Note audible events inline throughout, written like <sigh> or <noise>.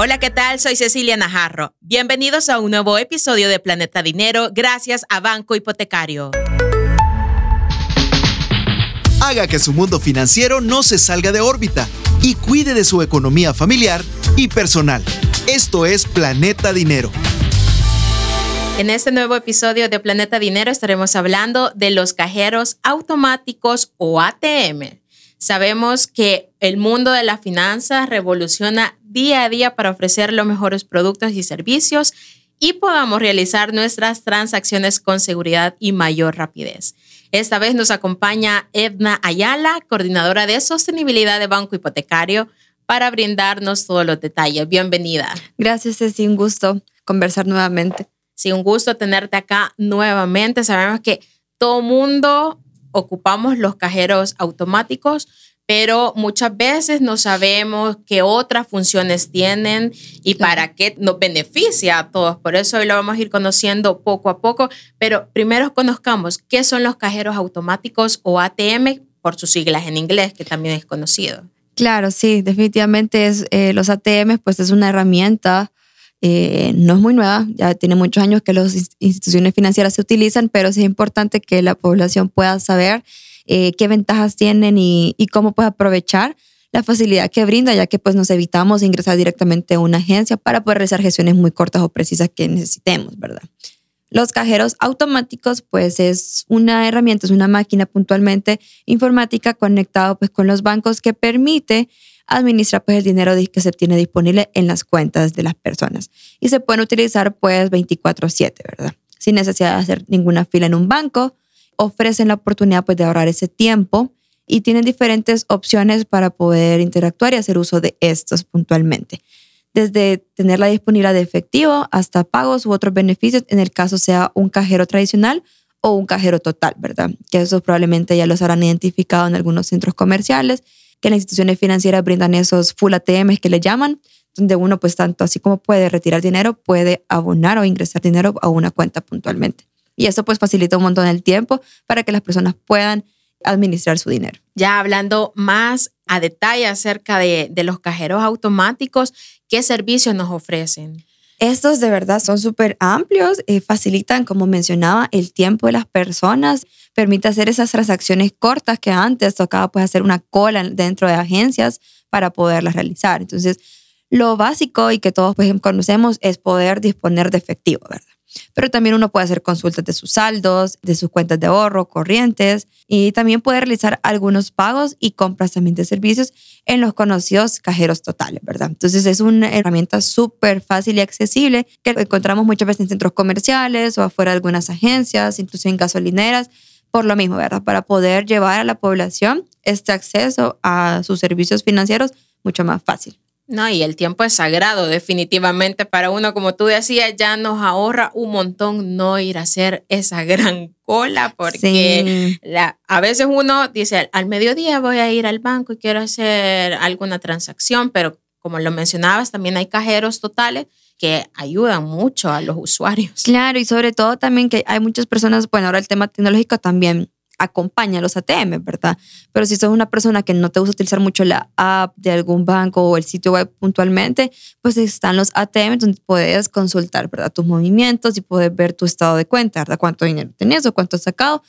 Hola, ¿qué tal? Soy Cecilia Najarro. Bienvenidos a un nuevo episodio de Planeta Dinero gracias a Banco Hipotecario. Haga que su mundo financiero no se salga de órbita y cuide de su economía familiar y personal. Esto es Planeta Dinero. En este nuevo episodio de Planeta Dinero estaremos hablando de los cajeros automáticos o ATM. Sabemos que el mundo de las finanzas revoluciona día a día para ofrecer los mejores productos y servicios y podamos realizar nuestras transacciones con seguridad y mayor rapidez. Esta vez nos acompaña Edna Ayala, coordinadora de sostenibilidad de Banco Hipotecario, para brindarnos todos los detalles. Bienvenida. Gracias, es un gusto conversar nuevamente. Sí, un gusto tenerte acá nuevamente. Sabemos que todo mundo ocupamos los cajeros automáticos, pero muchas veces no sabemos qué otras funciones tienen y para qué nos beneficia a todos. Por eso hoy lo vamos a ir conociendo poco a poco, pero primero conozcamos qué son los cajeros automáticos o ATM, por sus siglas en inglés, que también es conocido. Claro, sí, definitivamente es, eh, los ATM pues es una herramienta eh, no es muy nueva, ya tiene muchos años que las instituciones financieras se utilizan, pero sí es importante que la población pueda saber eh, qué ventajas tienen y, cómo puede aprovechar la facilidad que brinda, ya que pues nos evitamos ingresar directamente a una agencia para poder realizar gestiones muy cortas o precisas que necesitemos, ¿verdad? Los cajeros automáticos, pues es una herramienta, es una máquina puntualmente informática conectado pues con los bancos que permite administra pues el dinero que se tiene disponible en las cuentas de las personas. Y se pueden utilizar pues 24/7, ¿verdad? Sin necesidad de hacer ninguna fila en un banco. Ofrecen la oportunidad pues de ahorrar ese tiempo y tienen diferentes opciones para poder interactuar y hacer uso de estos puntualmente. Desde tener la disponibilidad de efectivo hasta pagos u otros beneficios, en el caso sea un cajero tradicional o un cajero total, ¿verdad? Que eso probablemente ya los habrán identificado en algunos centros comerciales que las instituciones financieras brindan esos full ATMs que le llaman, donde uno pues tanto así como puede retirar dinero, puede abonar o ingresar dinero a una cuenta puntualmente. Y eso pues facilita un montón el tiempo para que las personas puedan administrar su dinero. Ya hablando más a detalle acerca de, de los cajeros automáticos, ¿qué servicios nos ofrecen? Estos de verdad son súper amplios, eh, facilitan, como mencionaba, el tiempo de las personas, permite hacer esas transacciones cortas que antes tocaba pues hacer una cola dentro de agencias para poderlas realizar. Entonces, lo básico y que todos pues, conocemos es poder disponer de efectivo, ¿verdad? Pero también uno puede hacer consultas de sus saldos, de sus cuentas de ahorro, corrientes y también puede realizar algunos pagos y compras también de servicios en los conocidos cajeros totales, ¿verdad? Entonces es una herramienta súper fácil y accesible que encontramos muchas veces en centros comerciales o afuera de algunas agencias, incluso en gasolineras, por lo mismo, ¿verdad? Para poder llevar a la población este acceso a sus servicios financieros mucho más fácil. No, y el tiempo es sagrado, definitivamente para uno, como tú decías, ya nos ahorra un montón no ir a hacer esa <laughs> gran cola, porque a veces uno dice, al mediodía voy a ir al banco y quiero hacer alguna transacción, pero como lo mencionabas, también hay cajeros totales que ayudan mucho a los usuarios. Claro, y sobre todo también que hay muchas personas, bueno, ahora el tema tecnológico también acompaña los ATM, ¿verdad? Pero si sos una persona que no te gusta utilizar mucho la app de algún banco o el sitio web puntualmente, pues están los ATM donde puedes consultar, ¿verdad? Tus movimientos y puedes ver tu estado de cuenta, ¿verdad? Cuánto dinero tenías o cuánto has sacado.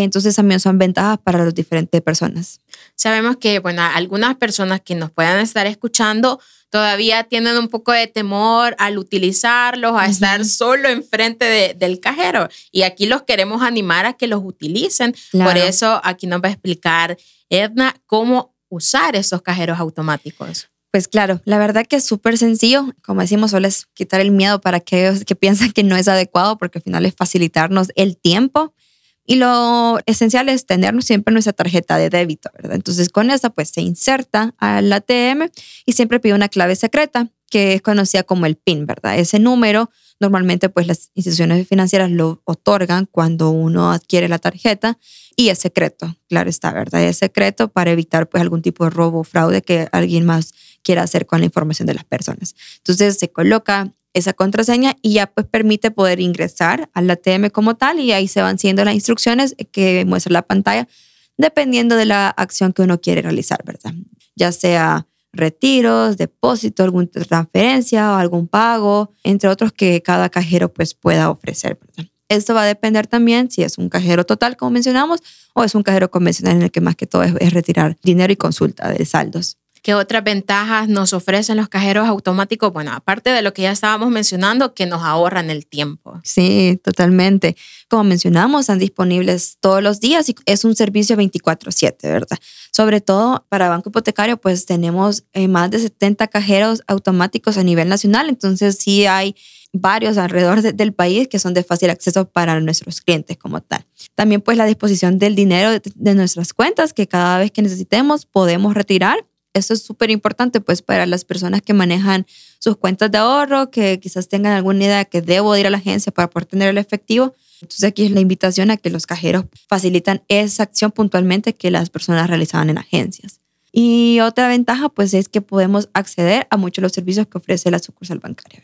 Entonces también son ventajas para las diferentes personas. Sabemos que, bueno, algunas personas que nos puedan estar escuchando todavía tienen un poco de temor al utilizarlos, a estar solo enfrente del cajero. Y aquí los queremos animar a que los utilicen. Por eso aquí nos va a explicar Edna cómo usar esos cajeros automáticos. Pues claro, la verdad que es súper sencillo. Como decimos, solo es quitar el miedo para aquellos que piensan que no es adecuado, porque al final es facilitarnos el tiempo y lo esencial es tener siempre nuestra tarjeta de débito, ¿verdad? Entonces con esa pues se inserta al ATM y siempre pide una clave secreta que es conocida como el PIN, ¿verdad? Ese número normalmente pues las instituciones financieras lo otorgan cuando uno adquiere la tarjeta y es secreto, claro está, ¿verdad? Es secreto para evitar pues algún tipo de robo o fraude que alguien más quiera hacer con la información de las personas. Entonces se coloca esa contraseña y ya pues permite poder ingresar al ATM como tal y ahí se van siendo las instrucciones que muestra la pantalla dependiendo de la acción que uno quiere realizar, ¿verdad? Ya sea retiros, depósitos, alguna transferencia o algún pago, entre otros que cada cajero pues pueda ofrecer. Esto va a depender también si es un cajero total, como mencionamos, o es un cajero convencional en el que más que todo es retirar dinero y consulta de saldos. ¿Qué otras ventajas nos ofrecen los cajeros automáticos? Bueno, aparte de lo que ya estábamos mencionando, que nos ahorran el tiempo. Sí, totalmente. Como mencionamos, están disponibles todos los días y es un servicio 24/7, ¿verdad? Sobre todo para Banco Hipotecario, pues tenemos eh, más de 70 cajeros automáticos a nivel nacional, entonces sí hay varios alrededor del país que son de fácil acceso para nuestros clientes como tal. También pues la disposición del dinero de nuestras cuentas que cada vez que necesitemos podemos retirar eso es súper importante pues para las personas que manejan sus cuentas de ahorro, que quizás tengan alguna idea que debo ir a la agencia para poder tener el efectivo. Entonces aquí es la invitación a que los cajeros facilitan esa acción puntualmente que las personas realizaban en agencias. Y otra ventaja pues es que podemos acceder a muchos de los servicios que ofrece la sucursal bancaria.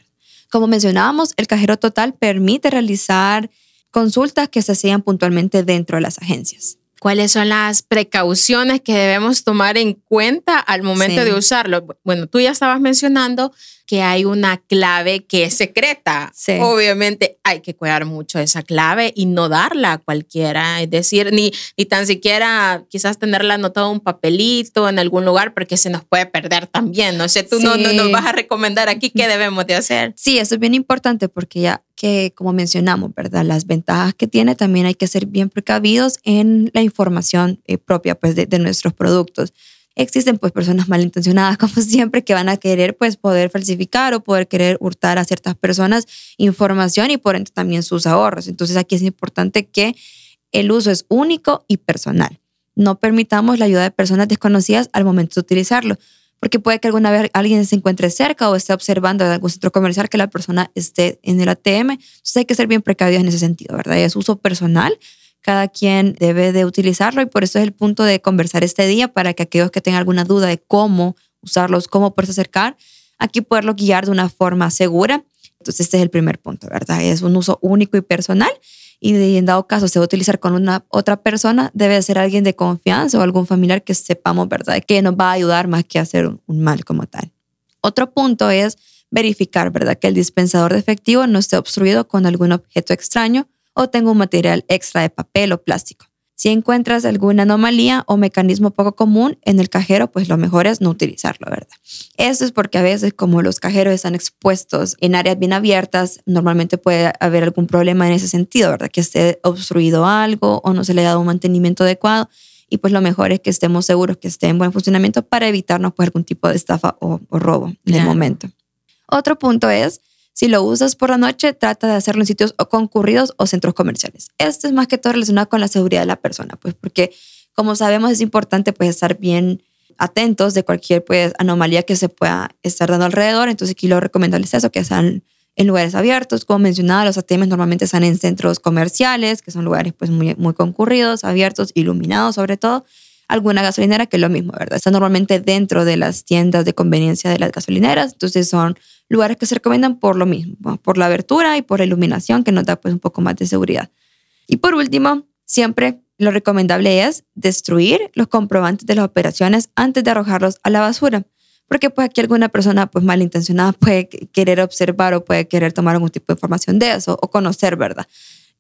Como mencionábamos, el cajero total permite realizar consultas que se hacían puntualmente dentro de las agencias cuáles son las precauciones que debemos tomar en cuenta al momento de usarlo. Bueno, tú ya estabas mencionando que hay una clave que es secreta. Obviamente hay que cuidar mucho esa clave y no darla a cualquiera. Es decir, ni, ni tan siquiera quizás tenerla anotada en un papelito en algún lugar porque se nos puede perder también. No sé, tú no, no, nos vas a recomendar aquí qué <laughs> debemos de hacer. Sí, eso es bien importante porque ya que, como mencionamos, ¿verdad? Las ventajas que tiene, también hay que ser bien precavidos en la información eh, propia pues, de, de nuestros productos existen pues personas malintencionadas <laughs> como siempre que van a querer pues poder falsificar o poder querer hurtar a ciertas personas información y por ende también sus ahorros. Entonces aquí es importante que el uso es único y personal. No permitamos la ayuda de personas desconocidas al momento de utilizarlo, porque puede que alguna vez alguien se encuentre cerca o esté observando en algún centro comercial que la persona esté en el ATM. Entonces hay que ser bien precavidos en ese sentido, ¿verdad? es uso personal cada quien debe de utilizarlo y por eso es el punto de conversar este día para que aquellos que tengan alguna duda de cómo usarlos, cómo poderse acercar, aquí poderlo guiar de una forma segura. Entonces este es el primer punto, ¿verdad? Es un uso único y personal y en dado caso se va a utilizar con una otra persona, debe ser alguien de confianza o algún familiar que sepamos, ¿verdad? Que nos va a ayudar más que hacer un mal como tal. Otro punto es verificar, ¿verdad? Que el dispensador de efectivo no esté obstruido con algún objeto extraño o tengo un material extra de papel o plástico. Si encuentras alguna anomalía o mecanismo poco común en el cajero, pues lo mejor es no utilizarlo, ¿verdad? Eso es porque a veces como los cajeros están expuestos en áreas bien abiertas, normalmente puede haber algún problema en ese sentido, ¿verdad? Que esté obstruido algo o no se le ha dado un mantenimiento adecuado y pues lo mejor es que estemos seguros que esté en buen funcionamiento para evitarnos pues algún tipo de estafa o, robo en el momento. Otro punto es si lo usas por la noche, trata de hacerlo en sitios concurridos o centros comerciales. Esto es más que todo relacionado con la seguridad de la persona, pues porque como sabemos es importante pues estar bien atentos de cualquier pues anomalía que se pueda estar dando alrededor. Entonces aquí lo recomendable es eso, que sean en lugares abiertos. Como mencionaba, los ATM normalmente están en centros comerciales, que son lugares pues muy, muy concurridos, abiertos, iluminados sobre todo alguna gasolinera que es lo mismo, ¿verdad? Está normalmente dentro de las tiendas de conveniencia de las gasolineras, entonces son lugares que se recomiendan por lo mismo, por la abertura y por la iluminación que nos da pues un poco más de seguridad. Y por último, siempre lo recomendable es destruir los comprobantes de las operaciones antes de arrojarlos a la basura, porque pues aquí alguna persona pues malintencionada puede querer observar o puede querer tomar algún tipo de información de eso o conocer, ¿verdad?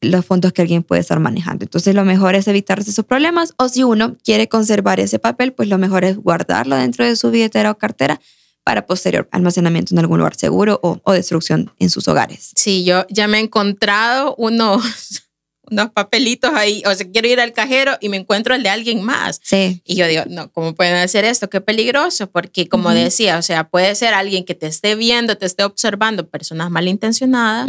Los fondos que alguien puede estar manejando. Entonces lo mejor es evitar esos problemas o si uno quiere conservar ese papel, pues lo mejor es guardarlo dentro de su billetera o cartera para posterior almacenamiento en algún lugar seguro o, o destrucción en sus hogares. Sí, yo ya me he encontrado unos unos papelitos ahí, o sea, quiero ir al cajero y me encuentro el de alguien más. Sí. Y yo digo, no, ¿cómo pueden hacer esto? Qué peligroso, porque como decía, o sea, puede ser alguien que te esté viendo, te esté observando, personas malintencionadas,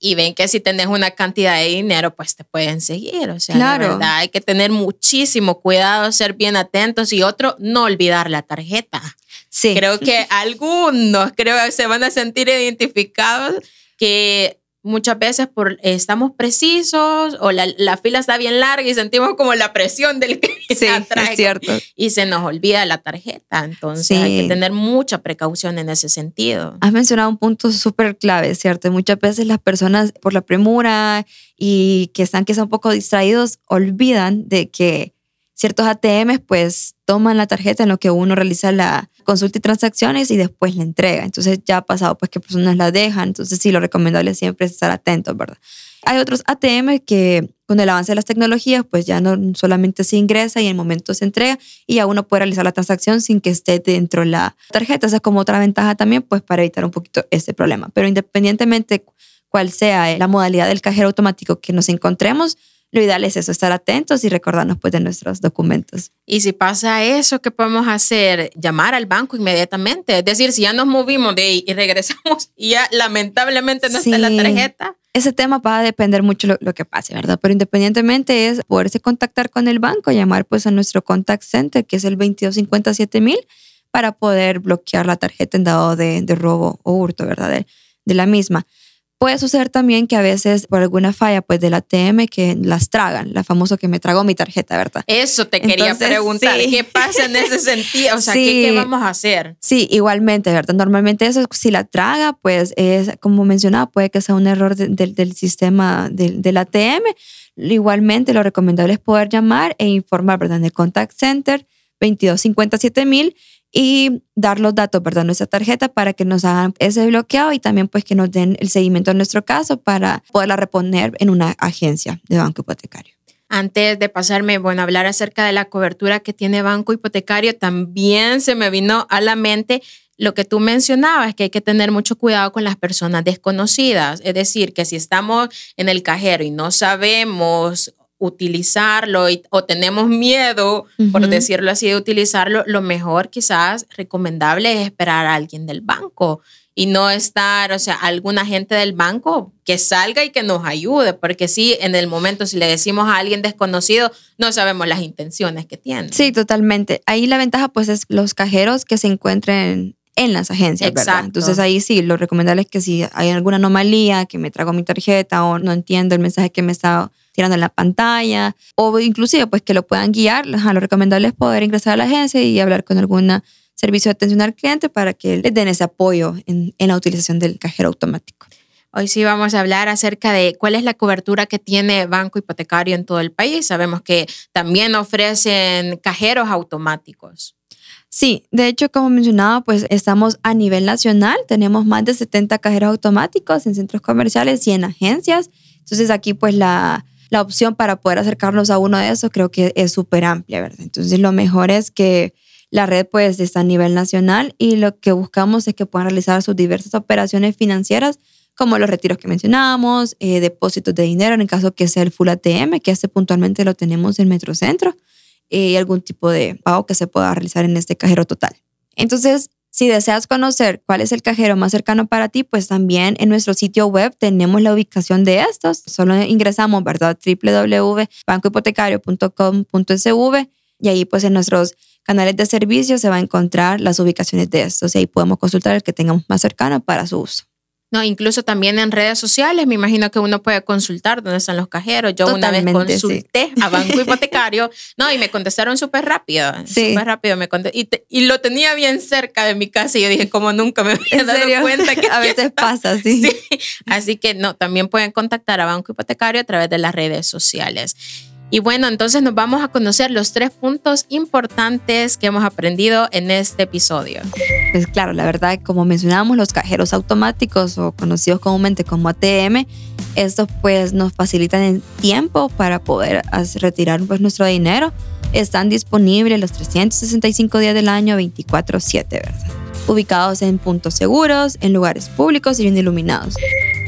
y ven que si tenés una cantidad de dinero, pues te pueden seguir. O sea, claro. la verdad, hay que tener muchísimo cuidado, ser bien atentos y otro, no olvidar la tarjeta. Sí. Creo que algunos, creo se van a sentir identificados que muchas veces por, estamos precisos o la, la, fila está bien larga y sentimos como la presión del que sí, es cierto. y se nos olvida la tarjeta. Entonces hay que tener mucha precaución en ese sentido. Has mencionado un punto súper clave, ¿cierto? Muchas veces las personas por la premura y que están quizá un poco distraídos olvidan de que ciertos ATMs pues toman la tarjeta en lo que uno realiza la consulta y transacciones y después la entrega. Entonces ya ha pasado pues que personas la dejan. Entonces sí, lo recomendable siempre es estar atentos, ¿verdad? Hay otros ATM que con el avance de las tecnologías, pues ya no solamente se ingresa y en el momento se entrega y ya uno puede realizar la transacción sin que esté dentro de la tarjeta. Esa es como otra ventaja también, pues para evitar un poquito ese problema. Pero independientemente cuál sea la modalidad del cajero automático que nos encontremos, lo ideal es eso, estar atentos y recordarnos pues de nuestros documentos. Y si pasa eso, ¿qué podemos hacer? Llamar al banco inmediatamente. Es decir, si ya nos movimos de ahí y regresamos <laughs> y ya lamentablemente no está la tarjeta. Ese tema va a depender mucho lo, lo, que pase, ¿verdad? Pero independientemente es poderse contactar con el banco, llamar pues a nuestro contact center, que es el 2257 para poder bloquear la tarjeta en dado de, de robo o hurto, ¿verdad? de la misma. Puede suceder también que a veces por alguna falla pues del ATM que las tragan, la famosa que me tragó mi tarjeta, ¿verdad? Eso te quería preguntar, ¿qué pasa en ese sentido? O sea, ¿qué, vamos a hacer? Sí, igualmente, ¿verdad? Normalmente eso, si la traga, pues es, como mencionaba, puede que sea un error del sistema del, del ATM. Igualmente, lo recomendable es poder llamar e informar, ¿verdad? En el contact center 2257 mil y dar los datos, ¿verdad? Nuestra tarjeta para que nos hagan ese bloqueado y también pues que nos den el seguimiento en nuestro caso para poderla reponer en una agencia de banco hipotecario. Antes de pasarme, bueno, a hablar acerca de la cobertura que tiene banco hipotecario, también se me vino a la mente lo que tú mencionabas, que hay que tener mucho cuidado con las personas desconocidas. Es decir, que si estamos en el cajero y no sabemos utilizarlo o tenemos miedo, por decirlo así, de utilizarlo, lo mejor quizás recomendable es esperar a alguien del banco y no estar, o sea, algún agente del banco que salga y que nos ayude, porque sí, en el momento si le decimos a alguien desconocido, no sabemos las intenciones que tiene. Sí, totalmente. Ahí la ventaja pues es los cajeros que se encuentren en las agencias, ¿verdad? Entonces ahí sí, lo recomendable es que si hay alguna anomalía, que me trago mi tarjeta o no entiendo el mensaje que me está tirando en la pantalla o inclusive pues que lo puedan guiar, lo recomendable es poder ingresar a la agencia y hablar con algún servicio de atención al cliente para que les den ese apoyo en, en la utilización del cajero automático. Hoy sí vamos a hablar acerca de cuál es la cobertura que tiene Banco Hipotecario en todo el país. Sabemos que también ofrecen cajeros automáticos. Sí, de hecho, como mencionaba, pues estamos a nivel nacional, tenemos más de 70 cajeros automáticos en centros comerciales y en agencias. Entonces aquí pues la, la opción para poder acercarnos a uno de esos creo que es súper amplia, ¿verdad? Entonces lo mejor es que la red pues está a nivel nacional y lo que buscamos es que puedan realizar sus diversas operaciones financieras como los retiros que mencionábamos, eh, depósitos de dinero en el caso que sea el Full ATM, que este puntualmente lo tenemos en Metrocentro, eh, y algún tipo de pago que se pueda realizar en este cajero total. Entonces, si deseas conocer cuál es el cajero más cercano para ti, pues también en nuestro sitio web tenemos la ubicación de estos. Solo ingresamos, ¿verdad? www.bancohipotecario.com.sv y ahí pues en nuestros canales de servicio se va a encontrar las ubicaciones de estos y ahí podemos consultar el que tengamos más cercano para su uso. No, incluso también en redes sociales, me imagino que uno puede consultar dónde están los cajeros. Yo una vez consulté a Banco Hipotecario, no, y me contestaron súper rápido, súper rápido me y, y, lo tenía bien cerca de mi casa y yo dije, como nunca me había dado cuenta que <laughs> a veces pasa, sí. sí. Así que no, también pueden contactar a Banco Hipotecario a través de las redes sociales. Y bueno, entonces nos vamos a conocer los tres puntos importantes que hemos aprendido en este episodio. Pues claro, la verdad, como mencionábamos, los cajeros automáticos o conocidos comúnmente como ATM, estos pues nos facilitan el tiempo para poder retirar pues nuestro dinero. Están disponibles los 365 días del año 24/7, ¿verdad? Ubicados en puntos seguros, en lugares públicos y bien iluminados.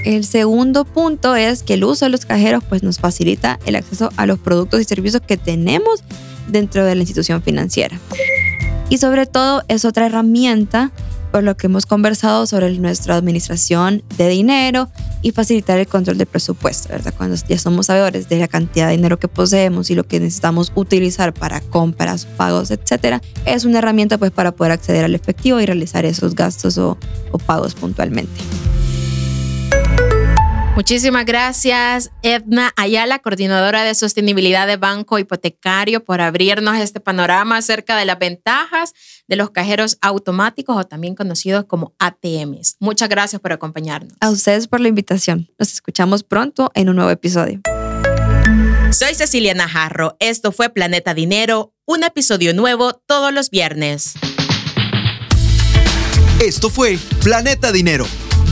El segundo punto es que el uso de los cajeros pues, nos facilita el acceso a los productos y servicios que tenemos dentro de la institución financiera. Y sobre todo es otra herramienta por lo que hemos conversado sobre nuestra administración de dinero y facilitar el control del presupuesto, ¿verdad? Cuando ya somos sabedores de la cantidad de dinero que poseemos y lo que necesitamos utilizar para compras, pagos, etcétera, es una herramienta pues para poder acceder al efectivo y realizar esos gastos o, o pagos puntualmente. Muchísimas gracias, Edna Ayala, coordinadora de sostenibilidad de Banco Hipotecario, por abrirnos este panorama acerca de las ventajas de los cajeros automáticos o también conocidos como ATMs. Muchas gracias por acompañarnos. A ustedes por la invitación. Nos escuchamos pronto en un nuevo episodio. Soy Cecilia Najarro. Esto fue Planeta Dinero, un episodio nuevo todos los viernes. Esto fue Planeta Dinero,